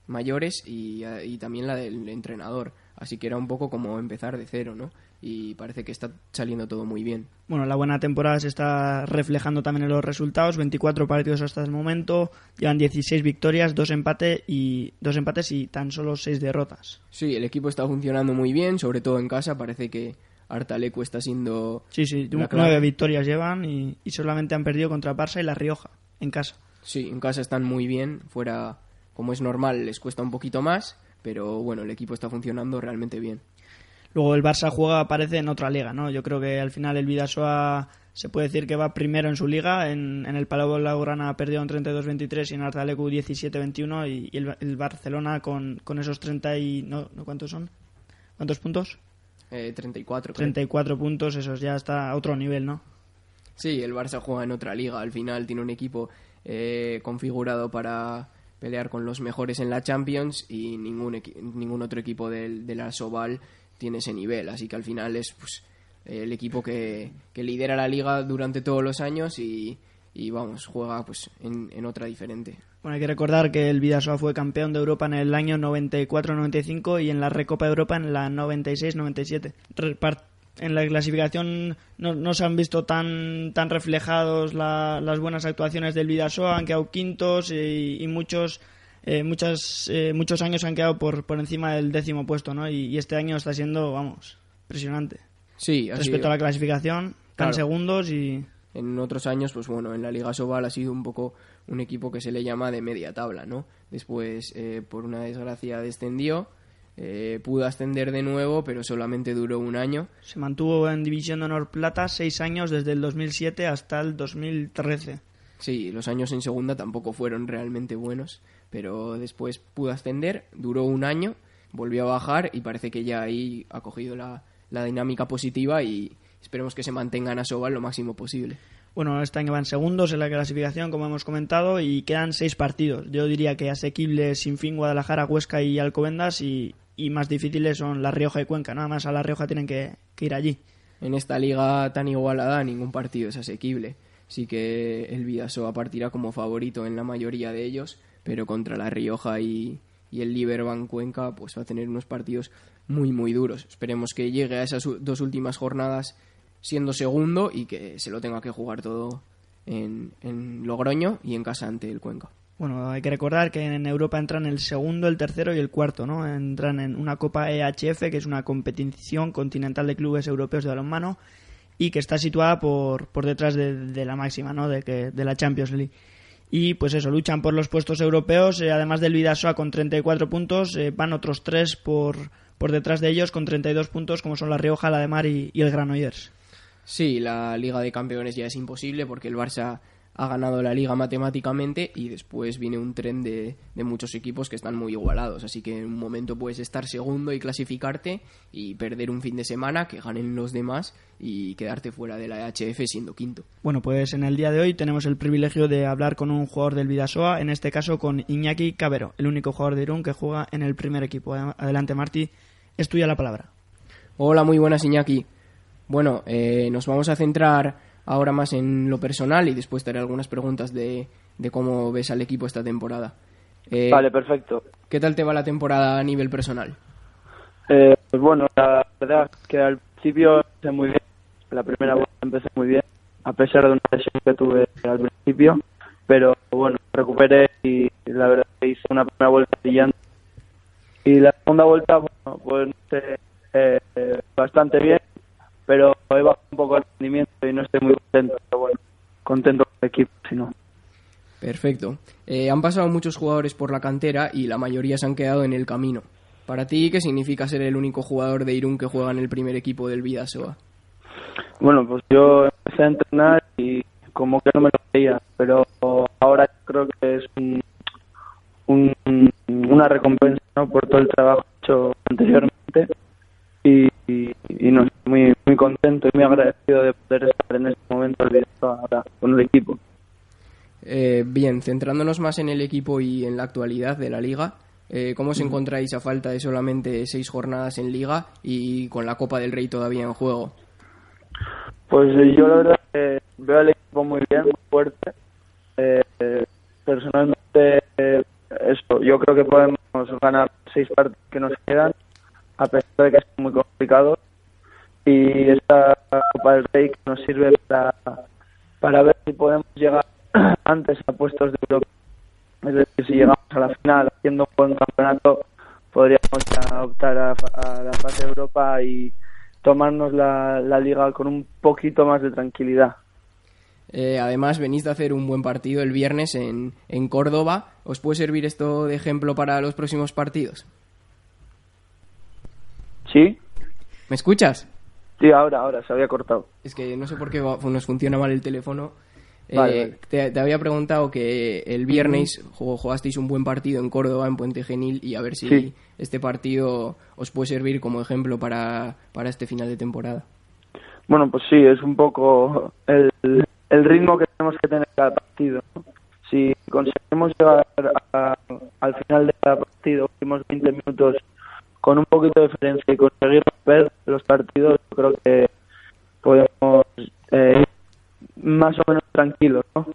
Speaker 7: mayores y, también la del entrenador. Así que era un poco como empezar de cero, ¿no? Y parece que está saliendo todo muy bien.
Speaker 1: Bueno, la buena temporada se está reflejando también en los resultados. 24 partidos hasta el momento, llevan 16 victorias, dos, empate y, dos empates y tan solo 6 derrotas.
Speaker 7: Sí, el equipo está funcionando muy bien, sobre todo en casa. Parece que Artalecu está siendo...
Speaker 1: Sí, sí, nueve victorias llevan y, y solamente han perdido contra Barça y La Rioja, en casa.
Speaker 7: Sí, en casa están muy bien, fuera como es normal, les cuesta un poquito más, pero bueno, el equipo está funcionando realmente bien.
Speaker 1: Luego el Barça juega, parece, en otra liga, ¿no? Yo creo que al final el Vidasoa se puede decir que va primero en su liga. En, el Palau Laurana ha perdido en 32-23 y en Artalecu 17-21 y, el, Barcelona con, con, esos 30 y... No, ¿Cuántos son? ¿Cuántos puntos?
Speaker 7: Eh, 34.
Speaker 1: 34 puntos, eso ya está a otro nivel, ¿no?
Speaker 7: Sí, el Barça juega en otra liga. Al final tiene un equipo eh, configurado para pelear con los mejores en la Champions y ningún, ningún otro equipo del, de la tiene ese nivel. Así que al final es pues, el equipo que, que lidera la liga durante todos los años y, y vamos, juega pues en, en, otra diferente.
Speaker 1: Bueno, hay que recordar que el Vidasoa fue campeón de Europa en el año 94-95 y en la Recopa de Europa en la 96-97 en la clasificación no, no, se han visto tan, tan reflejados las buenas actuaciones del Vidasoa, han quedado quintos y, muchos eh, muchas, eh, muchos años han quedado por, por encima del décimo puesto, ¿no? Y, este año está siendo, vamos, impresionante.
Speaker 7: Sí,
Speaker 1: Respecto a la clasificación, están segundos y...
Speaker 7: En otros años, pues bueno, en la Liga Sobal ha sido un poco un equipo que se le llama de media tabla, ¿no? Después, eh, por una desgracia, descendió eh, pudo ascender de nuevo, pero solamente duró un año.
Speaker 1: Se mantuvo en División de Honor Plata seis años desde el 2007 hasta el 2013.
Speaker 7: Sí, los años en segunda tampoco fueron realmente buenos, pero después pudo ascender, duró un año, volvió a bajar y parece que ya ahí ha cogido la, la dinámica positiva y esperemos que se mantengan a Sobal lo máximo posible.
Speaker 1: Bueno, este año van segundos en la clasificación, como hemos comentado, y quedan seis partidos. Yo diría que asequibles sin fin Guadalajara, Huesca y Alcobendas y, y más difíciles son La Rioja y Cuenca. Nada más a La Rioja tienen que, ir allí.
Speaker 7: En esta liga tan igualada ningún partido es asequible. Sí que el Vidasoa partirá como favorito en la mayoría de ellos, pero contra La Rioja y, y el Liberban Cuenca pues va a tener unos partidos muy muy duros. Esperemos que llegue a esas dos últimas jornadas siendo segundo y que se lo tenga que jugar todo en, Logroño y en casa ante el Cuenca.
Speaker 1: Bueno, hay que recordar que en Europa entran el segundo, el tercero y el cuarto, ¿no? Entran en una Copa EHF, que es una competición continental de clubes europeos de balonmano y que está situada por, por detrás de, la máxima, ¿no? De, que, de la Champions League. Y pues eso, luchan por los puestos europeos, eh, además del Vidasoa con 34 puntos, eh, van otros tres por, por detrás de ellos con 32 puntos, como son la Rioja, la de Mar y, y el Granollers.
Speaker 7: Sí, la Liga de Campeones ya es imposible porque el Barça ha ganado la liga matemáticamente y después viene un tren de, de, muchos equipos que están muy igualados. Así que en un momento puedes estar segundo y clasificarte y perder un fin de semana, que ganen los demás y quedarte fuera de la HF siendo quinto.
Speaker 1: Bueno, pues en el día de hoy tenemos el privilegio de hablar con un jugador del Vidasoa, en este caso con Iñaki Cabero, el único jugador de Irún que juega en el primer equipo. Adelante, Martí, es tuya la palabra.
Speaker 7: Hola, muy buenas, Iñaki. Bueno, eh, nos vamos a centrar ahora más en lo personal y después te haré algunas preguntas de, de cómo ves al equipo esta temporada.
Speaker 8: Eh, vale, perfecto.
Speaker 7: ¿Qué tal te va la temporada a nivel personal?
Speaker 8: Eh, pues bueno, la verdad es que al principio empecé muy bien. La primera vuelta empecé muy bien, a pesar de una lesión que tuve al principio. Pero bueno, recuperé y la verdad que hice una primera vuelta brillante. Y la segunda vuelta, bueno, pues eh, bastante bien pero he bajado un poco el rendimiento y no estoy muy contento, pero bueno, contento con el equipo, si no.
Speaker 7: Perfecto. Eh, han pasado muchos jugadores por la cantera y la mayoría se han quedado en el camino. Para ti, ¿qué significa ser el único jugador de Irún que juega en el primer equipo del Vidasoa?
Speaker 8: Bueno, pues yo empecé a entrenar y como que no me lo creía, pero ahora creo que es un, una recompensa ¿no? por todo el trabajo hecho anteriormente y, y, no, muy, muy contento y muy agradecido de poder estar en este momento ahora con el equipo.
Speaker 7: Eh, bien, centrándonos más en el equipo y en la actualidad de la liga, eh, ¿cómo os encontráis a falta de solamente seis jornadas en liga y con la Copa del Rey todavía en juego?
Speaker 8: Pues eh, yo la verdad que veo al equipo muy bien, muy fuerte. personalmente, eso, yo creo que podemos ganar seis partidos que nos quedan a pesar de que es muy complicado. Y esta Copa del Rey nos sirve para, para ver si podemos llegar antes a puestos de Europa. Es decir, si llegamos a la final haciendo un buen campeonato, podríamos optar a, la fase de Europa y tomarnos la, la liga con un poquito más de tranquilidad.
Speaker 7: Eh, además, venís de hacer un buen partido el viernes en, en Córdoba. ¿Os puede servir esto de ejemplo para los próximos partidos?
Speaker 8: ¿Sí?
Speaker 7: ¿Me escuchas?
Speaker 8: Sí, ahora, ahora, se había cortado.
Speaker 7: Es que no sé por qué nos funciona mal el teléfono. Eh, te, había preguntado que el viernes jugasteis un buen partido en Córdoba, en Puente Genil, y a ver si este partido os puede servir como ejemplo para, para este final de temporada.
Speaker 8: Bueno, pues sí, es un poco el, el ritmo que tenemos que tener cada partido. Si conseguimos llegar al final de cada partido, últimos 20 minutos, con un poquito de diferencia y conseguir ver los partidos, yo creo que podemos eh, ir más o menos tranquilos, ¿no?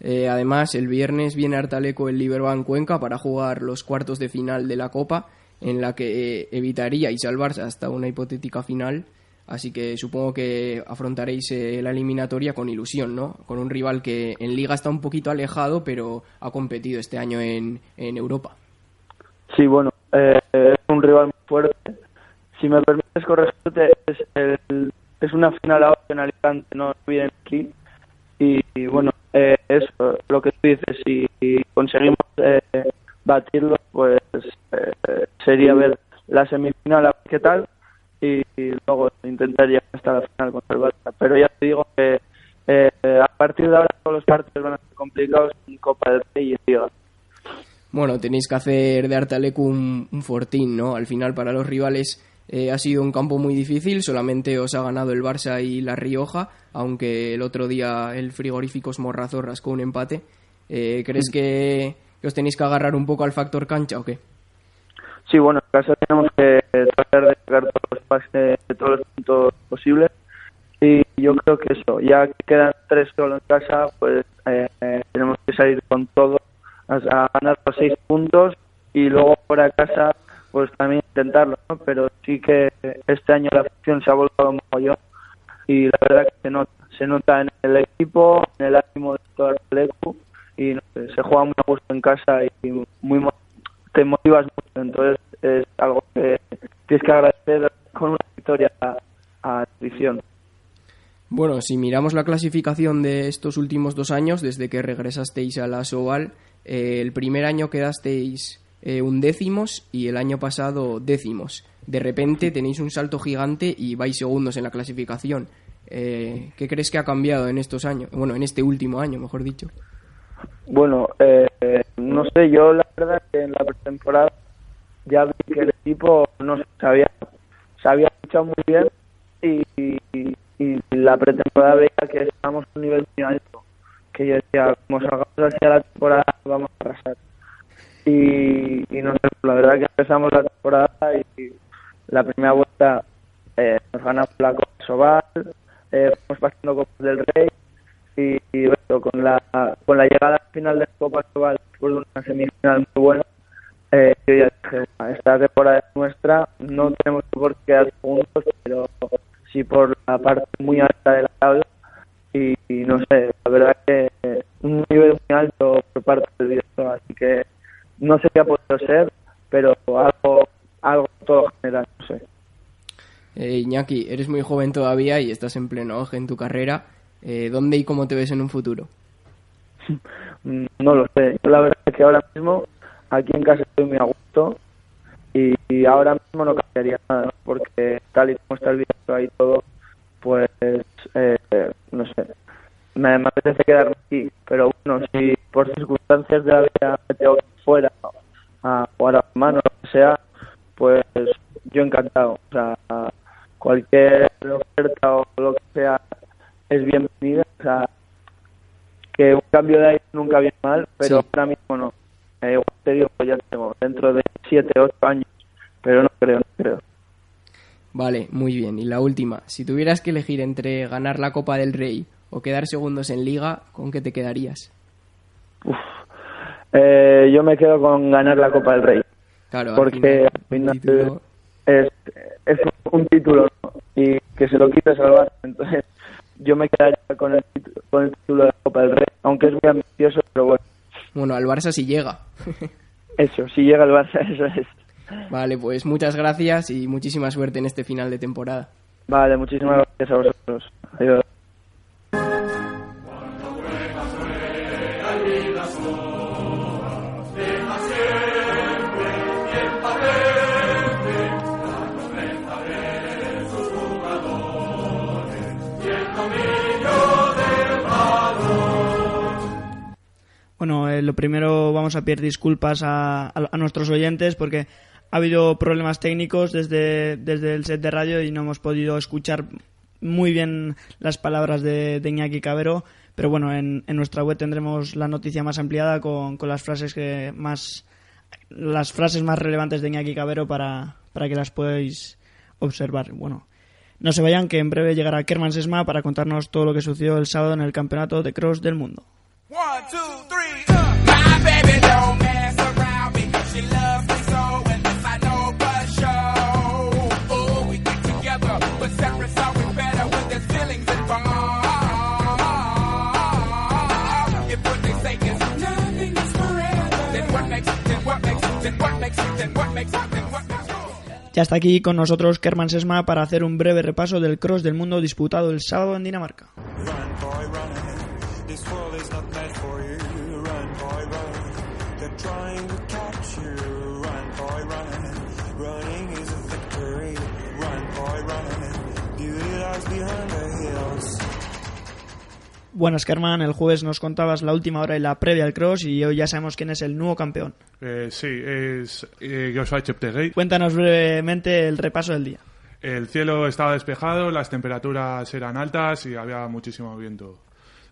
Speaker 7: Eh, además, el viernes viene Artaleco el Liberbank Cuenca para jugar los cuartos de final de la Copa, en la que evitaría y salvarse hasta una hipotética final. Así que supongo que afrontaréis eh, la eliminatoria con ilusión, ¿no? Con un rival que en Liga está un poquito alejado, pero ha competido este año en, en Europa.
Speaker 8: Sí, bueno, eh, es un rival muy fuerte. Si me permites corregirte, es, el, es una final ahora en Alicante, no viene aquí. Y, bueno, eh, eso, lo que tú dices, si conseguimos eh, batirlo, pues eh, sería ver la semifinal a ver qué tal y, luego intentar llegar hasta la final contra el Barça. Pero ya te digo que eh, a partir de ahora todos los partidos van a ser complicados en Copa del Rey y en Liga
Speaker 7: bueno, tenéis que hacer de Artalecu un, un fortín, ¿no? Al final para los rivales eh, ha sido un campo muy difícil, solamente os ha ganado el Barça y la Rioja, aunque el otro día el frigorífico Morrazo rascó un empate. Eh, ¿Crees mm. que, os tenéis que agarrar un poco al factor cancha o qué?
Speaker 8: Sí, bueno, en casa tenemos que tratar de sacar todos los pases, todos los puntos posibles y yo creo que eso, ya que quedan tres solo en casa, pues eh, tenemos que salir con todo a ganar los seis puntos y luego fuera casa pues también intentarlo, ¿no? Pero sí que este año la afición se ha volcado yo y la verdad que se nota, se nota en el equipo, en el ánimo de todo el equipo y se juega muy a gusto en casa y muy te motivas mucho, entonces es algo que tienes que agradecer con una victoria a, afición.
Speaker 7: Bueno, si miramos la clasificación de estos últimos dos años, desde que regresasteis a la Soval, eh, el primer año quedasteis eh, undécimos y el año pasado décimos. De repente tenéis un salto gigante y vais segundos en la clasificación. Eh, ¿Qué crees que ha cambiado en estos años? Bueno, en este último año, mejor dicho.
Speaker 8: Bueno, eh, no sé, yo la verdad que en la pretemporada ya vi que el equipo no sabía, se había luchado muy bien y, y, la pretemporada veía que estábamos a un nivel muy alto, que yo decía, como salgamos hacia la temporada vamos a arrasar. Y, y no la verdad que empezamos la temporada y la primera vuelta eh, nos ganamos la Copa Sobal, eh, fuimos pasando Copas del Rey y, bueno, con la con la llegada al final de la Copa Sobal después de una semifinal muy buena eh, yo ya dije esta temporada es nuestra no tenemos por qué quedar segundos pero sí por la parte muy alta de la tabla y, y no sé la verdad que un nivel muy alto por parte del director así que no sé qué ha podido ser pero algo algo todo general no sé
Speaker 7: Eh, Iñaki, eres muy joven todavía y estás en pleno auge en tu carrera. Eh, ¿Dónde y cómo te ves en un futuro?
Speaker 8: Mm, No lo sé. Yo la verdad es que ahora mismo aquí en casa estoy muy a gusto y, y ahora mismo no cambiaría nada porque tal y como está el video y todo, pues eh, no sé. Me, me apetece quedarme aquí, pero bueno, si por circunstancias de la vida me tengo que ir fuera a jugar a mano lo que sea, pues yo encantado. O sea, cualquier oferta o lo que sea es bienvenida. O sea, que un cambio de aire nunca viene mal, pero
Speaker 7: Sí.
Speaker 8: ahora mismo no. Eh, igual te digo, pues ya tengo 7, 8 años, pero no creo, no creo.
Speaker 7: Vale, muy bien. Y la última, si tuvieras que elegir entre ganar la Copa del Rey o quedar segundos en Liga, ¿con qué te quedarías?
Speaker 8: Eh, yo me quedo con ganar la Copa del Rey,
Speaker 7: Claro, al
Speaker 8: porque al
Speaker 7: final, título-
Speaker 8: es, es un título ¿no? y que se lo quite salvar. Entonces, yo me quedaría con el, título, con el título de la Copa del Rey, aunque es muy ambicioso, pero bueno,
Speaker 7: Bueno, al Barça sí llega.
Speaker 8: eso, si llega el Barça, eso es.
Speaker 7: Vale, pues muchas gracias y muchísima suerte en este final de temporada.
Speaker 8: Vale, muchísimas gracias a vosotros. Adiós.
Speaker 1: Bueno, eh, lo primero vamos a pedir disculpas a, nuestros oyentes porque ha habido problemas técnicos desde, desde el set de radio y no hemos podido escuchar muy bien las palabras de, de Iñaki Cabero. Pero bueno, en, en nuestra web tendremos la noticia más ampliada con, con las frases que más las frases más relevantes de Iñaki Cabero para, para que las podáis observar. Bueno, no se vayan que en breve llegará Kerman Sesma para contarnos todo lo que sucedió el sábado en el campeonato de cross del mundo.
Speaker 9: One, two,
Speaker 1: Ya está aquí con nosotros Kerman Sesma para hacer un breve repaso del cross del mundo disputado el sábado en Dinamarca. Buenas Kerman, el jueves nos contabas la última hora y la previa al cross y hoy ya sabemos quién es el nuevo campeón.
Speaker 10: Eh, sí, es eh, Joshua Cheptegei.
Speaker 1: Cuéntanos brevemente el repaso del día.
Speaker 10: El cielo estaba despejado, las temperaturas eran altas y había muchísimo viento.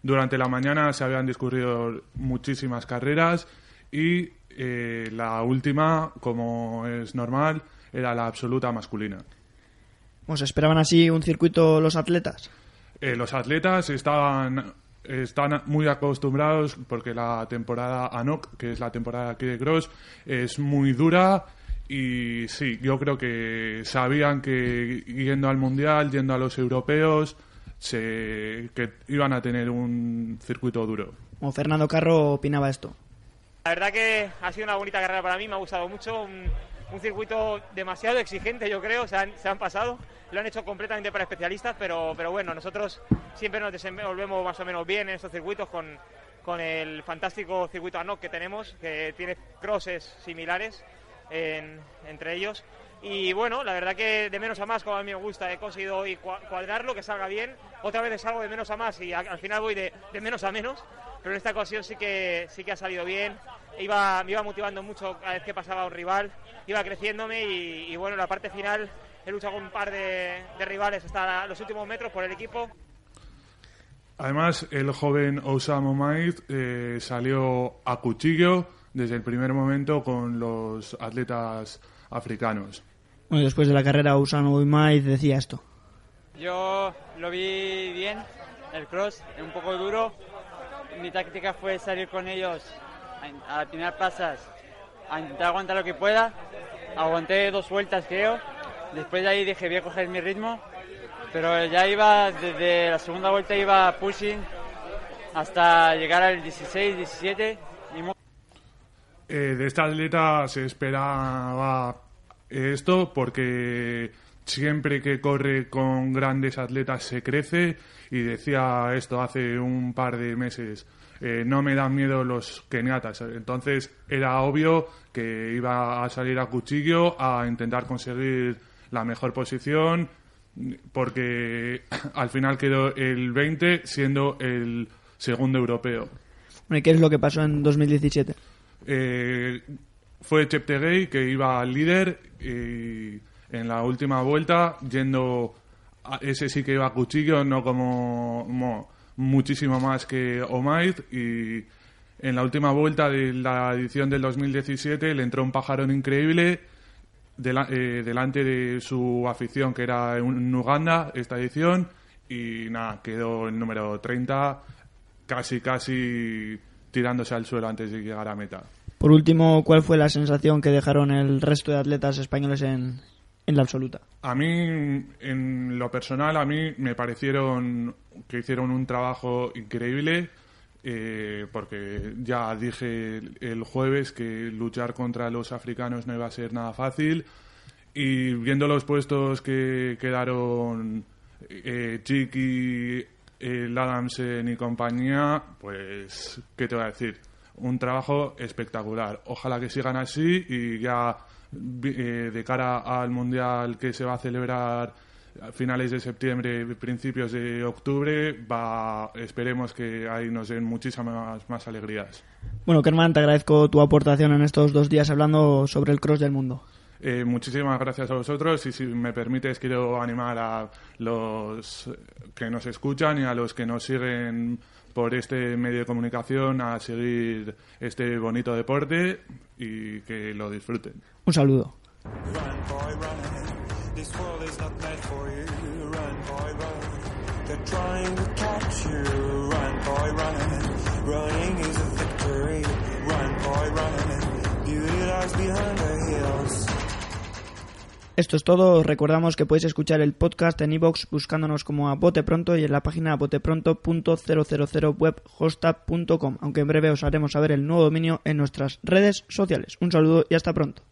Speaker 10: Durante la mañana se habían discurrido muchísimas carreras y eh, la última, como es normal, era la absoluta masculina.
Speaker 1: ¿Os esperaban así un circuito los atletas?
Speaker 10: Eh, los atletas estaban, están muy acostumbrados porque la temporada ANOC, que es la temporada aquí de Cross, es muy dura y sí, yo creo que sabían que yendo al Mundial, yendo a los europeos, se, que iban a tener un circuito duro.
Speaker 1: Como Fernando Carro opinaba esto.
Speaker 11: La verdad que ha sido una bonita carrera para mí, me ha gustado mucho. Un, un circuito demasiado exigente, yo creo, se han, se han pasado. Lo han hecho completamente para especialistas, pero, pero bueno, nosotros siempre nos desenvolvemos más o menos bien en estos circuitos con, con el fantástico circuito ANOC que tenemos, que tiene crosses similares en- entre ellos. Y bueno, la verdad que de menos a más, como a mí me gusta, he conseguido cuadrarlo, que salga bien. Otra vez salgo de menos a más y al final voy de, de menos a menos. Pero en esta ocasión sí que, sí que ha salido bien. Iba, me iba motivando mucho cada vez que pasaba un rival, iba creciéndome y, y bueno, en la parte final he luchado con un par de, de rivales hasta los últimos metros por el equipo.
Speaker 10: Además, el joven Osama Maid eh, salió a cuchillo desde el primer momento con los atletas africanos.
Speaker 1: Bueno, después de la carrera, Usano Uymaiz decía esto.
Speaker 12: Yo lo vi bien, el cross, un poco duro. Mi táctica fue salir con ellos a, a tirar pasas, a intentar aguantar lo que pueda. Aguanté dos vueltas, creo. Después de ahí dije, voy a coger mi ritmo. Pero ya iba, desde la segunda vuelta iba pushing hasta llegar al 16, 17. Y
Speaker 10: Eh, de esta atleta se esperaba esto porque siempre que corre con grandes atletas se crece y decía esto hace un par de meses. eh, no me dan miedo los keniatas. Entonces era obvio que iba a salir a cuchillo a intentar conseguir la mejor posición porque al final quedó el 20 siendo el segundo europeo.
Speaker 1: Bueno, ¿y qué es lo que pasó en 2017?
Speaker 10: Eh, fue Cheptegei que iba al líder y en la última vuelta yendo a- ese sí que iba a cuchillo no como, muchísimo más que Omaid y en la última vuelta de la edición del 2017 le entró un pajarón increíble eh, delante de su afición que era en Uganda esta edición y nada quedó el número 30 casi casi tirándose al suelo antes de llegar a meta.
Speaker 1: Por último, ¿cuál fue la sensación que dejaron el resto de atletas españoles en, en la absoluta?
Speaker 10: A mí, en lo personal, a mí me parecieron que hicieron un trabajo increíble, eh, porque ya dije el, jueves que luchar contra los africanos no iba a ser nada fácil, y viendo los puestos que quedaron eh, Chiqui, el Adamsen y compañía, pues, ¿qué te voy a decir? Un trabajo espectacular. Ojalá que sigan así y ya eh, de cara al Mundial que se va a celebrar a finales de septiembre, principios de octubre, va, esperemos que ahí nos den muchísimas más alegrías.
Speaker 1: Bueno, Kerman, te agradezco tu aportación en estos dos días hablando sobre el cross del mundo.
Speaker 10: Eh, muchísimas gracias a vosotros y si me permites quiero animar a los que nos escuchan y a los que nos siguen por este medio de comunicación a seguir este bonito deporte y que lo disfruten.
Speaker 1: Un saludo.
Speaker 13: Run, boy, run. Beauty lies behind the hills.
Speaker 1: Esto es todo. Os recordamos que podéis escuchar el podcast en iVoox buscándonos como a Bote Pronto y en la página botepronto.000webhostab.com, aunque en breve os haremos saber el nuevo dominio en nuestras redes sociales. Un saludo y hasta pronto.